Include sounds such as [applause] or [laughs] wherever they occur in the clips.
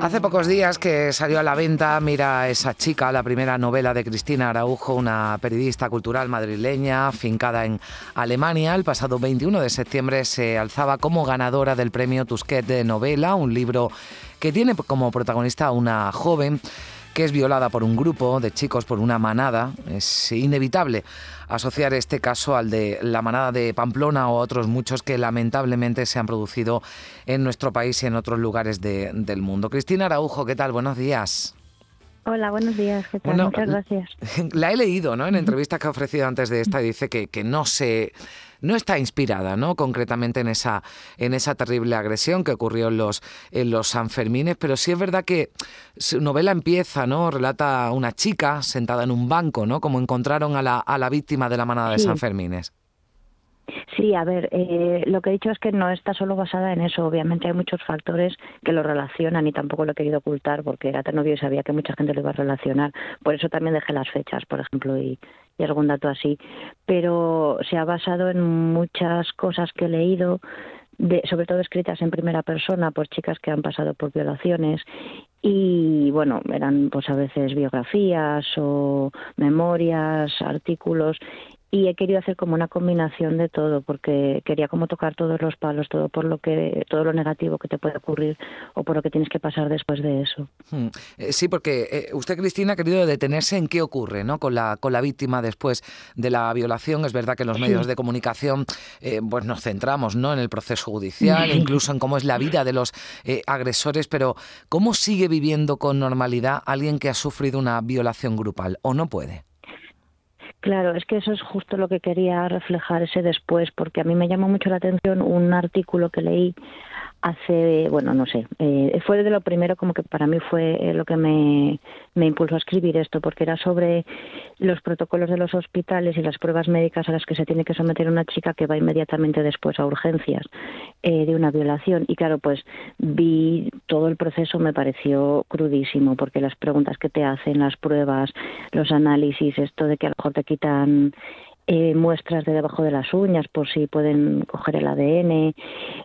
Hace pocos días que salió a la venta Mira esa chica, la primera novela de Cristina Araujo, una periodista cultural madrileña fincada en Alemania. El pasado 21 de septiembre se alzaba como ganadora del premio Tusquet de novela, un libro que tiene como protagonista a una joven que es violada por un grupo de chicos, por una manada. Es inevitable asociar este caso al de la manada de Pamplona o otros muchos que lamentablemente se han producido en nuestro país y en otros lugares del mundo. Cristina Araujo, ¿qué tal? Buenos días. Hola, buenos días. ¿Qué tal? Muchas gracias. [laughs] La he leído, ¿no? En entrevistas que ha ofrecido antes de esta, dice que, que no se no está inspirada, ¿no? Concretamente en esa, en esa terrible agresión que ocurrió en los, en los Sanfermines, pero sí es verdad que su novela empieza, ¿no? Relata a una chica sentada en un banco, ¿no? Como encontraron a la, a la víctima de la manada de Sanfermines. Sí, a ver, eh, lo que he dicho es que no está solo basada en eso. Obviamente hay muchos factores que lo relacionan y tampoco lo he querido ocultar porque era tan novio y sabía que mucha gente lo iba a relacionar. Por eso también dejé las fechas, por ejemplo, y, y algún dato así. Pero se ha basado en muchas cosas que he leído, de, sobre todo escritas en primera persona por chicas que han pasado por violaciones y bueno, eran pues a veces biografías o memorias, artículos y he querido hacer como una combinación de todo porque quería como tocar todos los palos todo por lo que todo lo negativo que te puede ocurrir o por lo que tienes que pasar después de eso. Hmm. eh, sí porque eh, usted Cristina ha querido detenerse en qué ocurre no con la con la víctima después de la violación. Es verdad que en los medios de comunicación eh, pues nos centramos no en el proceso judicial incluso en cómo es la vida de los agresores pero cómo sigue viviendo con normalidad alguien que ha sufrido una violación grupal o no puede Claro, es que eso es justo lo que quería reflejar ese después, porque a mí me llamó mucho la atención un artículo que leí hace, bueno, no sé, eh, fue de lo primero como que para mí fue eh, lo que me, me impulsó a escribir esto, porque era sobre los protocolos de los hospitales y las pruebas médicas a las que se tiene que someter una chica que va inmediatamente después a urgencias eh, de una violación. Y claro, pues vi todo el proceso, me pareció crudísimo, porque las preguntas que te hacen, las pruebas, los análisis, esto de que a lo mejor te quitan eh, muestras de debajo de las uñas por si pueden coger el ADN.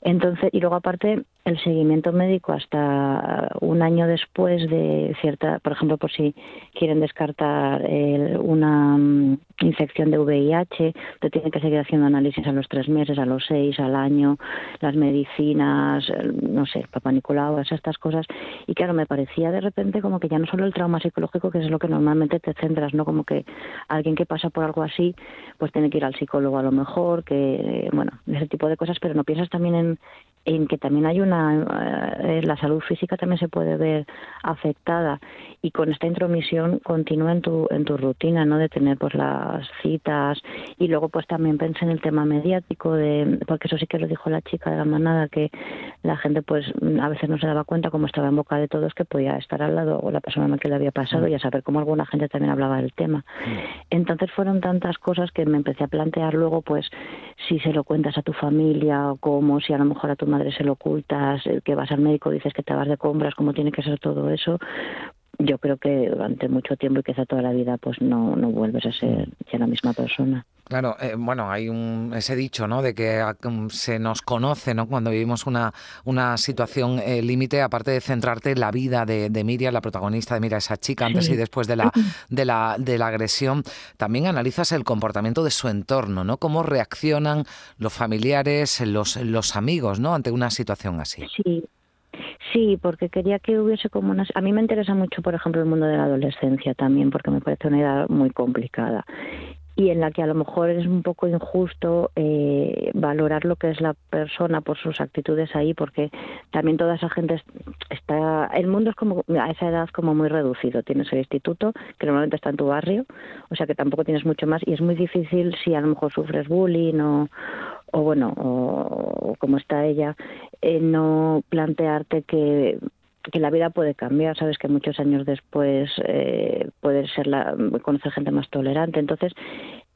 Entonces, y luego aparte el seguimiento médico hasta un año después de cierta, por ejemplo, por si quieren descartar una mm, infección de VIH, te tienen que seguir haciendo análisis a los tres meses, a los seis, al año, las medicinas, no sé, papá Nicolau, estas cosas. Y claro, me parecía de repente como que ya no solo el trauma psicológico, que es lo que normalmente te centras, ¿no? Como que alguien que pasa por algo así, pues tiene que ir al psicólogo a lo mejor, que, bueno, ese tipo de cosas, pero no piensas también en, en que también hay una eh, la salud física también se puede ver afectada y con esta intromisión continúa en tu en tu rutina no de tener pues las citas y luego pues también pensé en el tema mediático de porque eso sí que lo dijo la chica de la manada que la gente pues a veces no se daba cuenta como estaba en boca de todos que podía estar al lado o la persona que le había pasado y a saber cómo alguna gente también hablaba del tema. Entonces fueron tantas cosas que me empecé a plantear luego pues si se lo cuentas a tu familia o cómo si a lo mejor a tu madre se lo ocultas, que vas al médico, dices que te vas de compras, cómo tiene que ser todo eso, yo creo que durante mucho tiempo y quizá toda la vida pues no, no vuelves a ser ya la misma persona. Claro, eh, bueno, hay un, ese dicho, ¿no? De que ah, se nos conoce, ¿no? Cuando vivimos una, una situación eh, límite, aparte de centrarte en la vida de, de, Miriam, la protagonista de Mira, esa chica antes y después de la, de, la, de la agresión, también analizas el comportamiento de su entorno, ¿no? Cómo reaccionan los familiares, los, los amigos, ¿no? Ante una situación así. Sí, Sí, porque quería que hubiese como unas... A mí me interesa mucho, por ejemplo, el mundo de la adolescencia también, porque me parece una edad muy complicada y en la que a lo mejor es un poco injusto eh, valorar lo que es la persona por sus actitudes ahí, porque también toda esa gente está, el mundo es como a esa edad como muy reducido. Tienes el instituto que normalmente está en tu barrio, o sea que tampoco tienes mucho más y es muy difícil si a lo mejor sufres bullying o, o bueno, o, como está ella, eh, no plantearte que que la vida puede cambiar, sabes que muchos años después eh, puede ser la, conocer gente más tolerante. Entonces,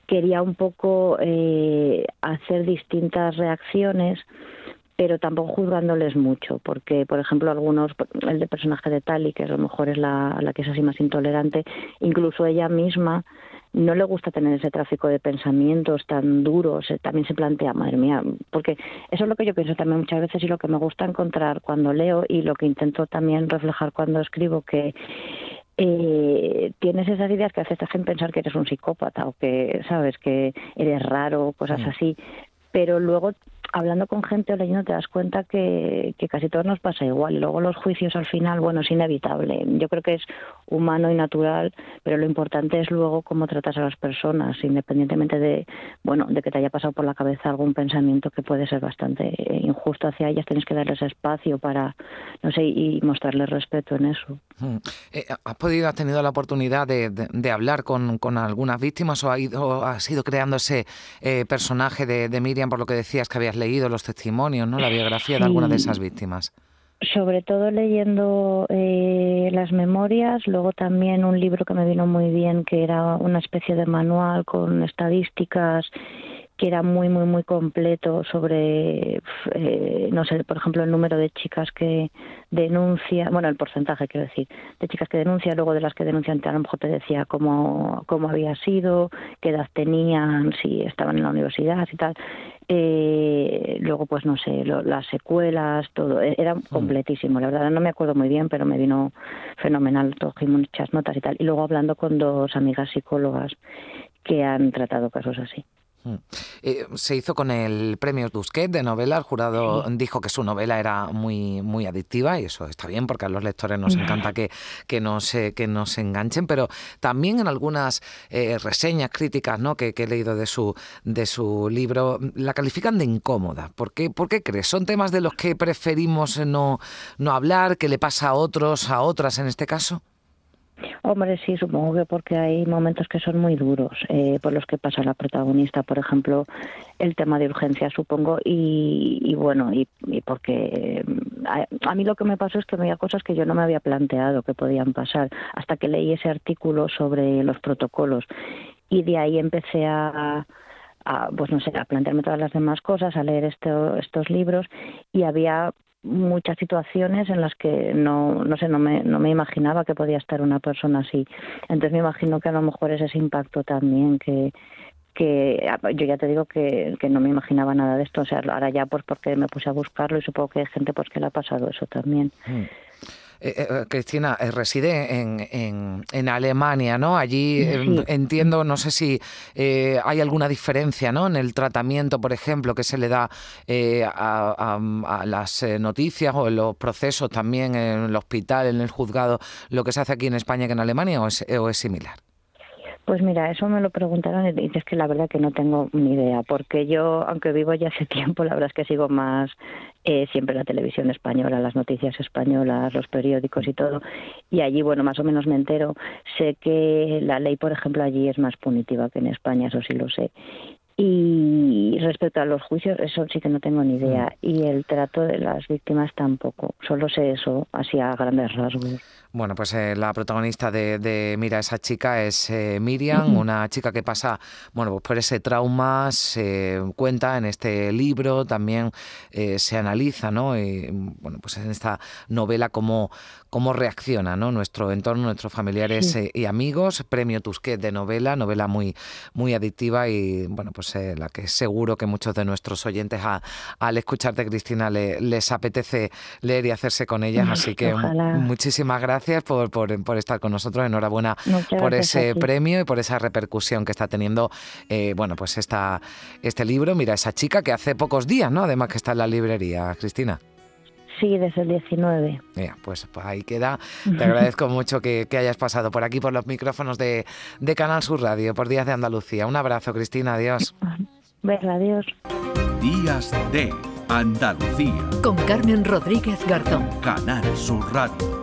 quería un poco eh, hacer distintas reacciones pero tampoco juzgándoles mucho, porque, por ejemplo, algunos, el de personaje de Tali, que a lo mejor es la, la que es así más intolerante, incluso ella misma no le gusta tener ese tráfico de pensamientos tan duros, eh, también se plantea, madre mía, porque eso es lo que yo pienso también muchas veces y lo que me gusta encontrar cuando leo y lo que intento también reflejar cuando escribo, que eh, tienes esas ideas que a veces te hacen pensar que eres un psicópata o que, sabes, que eres raro, cosas así, pero luego hablando con gente o leyendo te das cuenta que, que casi todos nos pasa igual. Y luego los juicios al final, bueno, es inevitable. Yo creo que es humano y natural, pero lo importante es luego cómo tratas a las personas, independientemente de, bueno, de que te haya pasado por la cabeza algún pensamiento que puede ser bastante injusto hacia ellas, tienes que darles espacio para, no sé, y mostrarles respeto en eso. Eh, ¿Has podido, has tenido la oportunidad de, de, hablar con, con, algunas víctimas o, ha ido, has ido creando ese eh, personaje de, de Miriam por lo que decías que habías leído los testimonios, ¿no? La biografía de alguna de esas víctimas. Sobre todo leyendo eh, las memorias, luego también un libro que me vino muy bien, que era una especie de manual con estadísticas que era muy, muy, muy completo sobre, eh, no sé, por ejemplo, el número de chicas que denuncian, bueno, el porcentaje, quiero decir, de chicas que denuncian, luego de las que denuncian, a lo mejor te decía cómo, cómo había sido, qué edad tenían, si estaban en la universidad y tal. Eh, luego, pues no sé, las secuelas, todo, e-, era mm. completísimo. La verdad, no me acuerdo muy bien, pero me vino fenomenal, cogí muchas notas y tal. Y luego hablando con dos amigas psicólogas que han tratado casos así. Mm. Eh, se hizo con el premio Tusquet de novela. El jurado dijo que su novela era muy, muy adictiva y eso está bien porque a los lectores nos encanta que, que, nos, que nos enganchen, pero también en algunas eh, reseñas críticas ¿no? que, he leído de su, de su libro la califican de incómoda. ¿Por qué, ¿Por qué crees? ¿Son temas de los que preferimos no, no hablar, que le pasa a otros, a otras en este caso? Hombre, sí, supongo que porque hay momentos que son muy duros eh, por los que pasa la protagonista, por ejemplo, el tema de urgencia, supongo, y, bueno, y, porque eh, a, mí lo que me pasó es que había cosas que yo no me había planteado que podían pasar hasta que leí ese artículo sobre los protocolos y de ahí empecé a, a pues no sé, a plantearme todas las demás cosas, a leer estos libros y había muchas situaciones en las que no, no sé, no me, no me imaginaba que podía estar una persona así. Entonces me imagino que a lo mejor es ese impacto también que, que yo ya te digo que, que, no me imaginaba nada de esto, o sea, ahora ya pues porque me puse a buscarlo y supongo que hay gente pues que le ha pasado eso también. Mm. Eh, eh, Cristina, eh, reside en, en, Alemania, ¿no? Allí em, entiendo, no sé si hay alguna diferencia, ¿no? En el tratamiento, por ejemplo, que se le da a, las noticias o en los procesos también en el hospital, en el juzgado, lo que se hace aquí en España que en Alemania o es, o es similar. Pues mira, eso me lo preguntaron y dices que la verdad que no tengo ni idea, porque yo, aunque vivo ya hace [laughs] tiempo, la verdad es que sigo más eh, siempre la televisión española, las noticias españolas, los periódicos y todo, y allí, bueno, más o menos me entero. Sé que la ley, por ejemplo, allí es más punitiva que en España, eso sí lo sé. Y respecto a los juicios, eso sí que no tengo ni idea. Mm. Y el trato de las víctimas tampoco. Solo sé eso, así a grandes rasgos. Bueno, pues eh, la protagonista de, Mira, esa chica es eh, Miriam, una chica que pasa, bueno, pues por ese trauma, se cuenta en este libro, también eh, se analiza, ¿no? Y, bueno, pues en esta novela cómo, cómo reacciona, ¿no? Nuestro entorno, nuestros familiares y amigos. Premio Tusquet de novela, novela muy, muy adictiva y, bueno, pues la que seguro que muchos de nuestros oyentes al escucharte, Cristina, les apetece leer y hacerse con ellas. Así que muchísimas gracias gracias por, por, estar con nosotros. Enhorabuena por ese premio y por esa repercusión que está teniendo, eh, bueno, pues esta, este libro. Mira, esa chica que hace pocos días, ¿no? Además que está en la librería, Cristina. Sí, desde el 19. pues, pues, ahí queda. Te agradezco [laughs] mucho que, hayas pasado por aquí, por los micrófonos de, de, Canal Sur Radio, por Días de Andalucía. Un abrazo, Cristina. Adiós. Verla, adiós. Días de Andalucía. Con Carmen Rodríguez Garzón. Canal Sur Radio.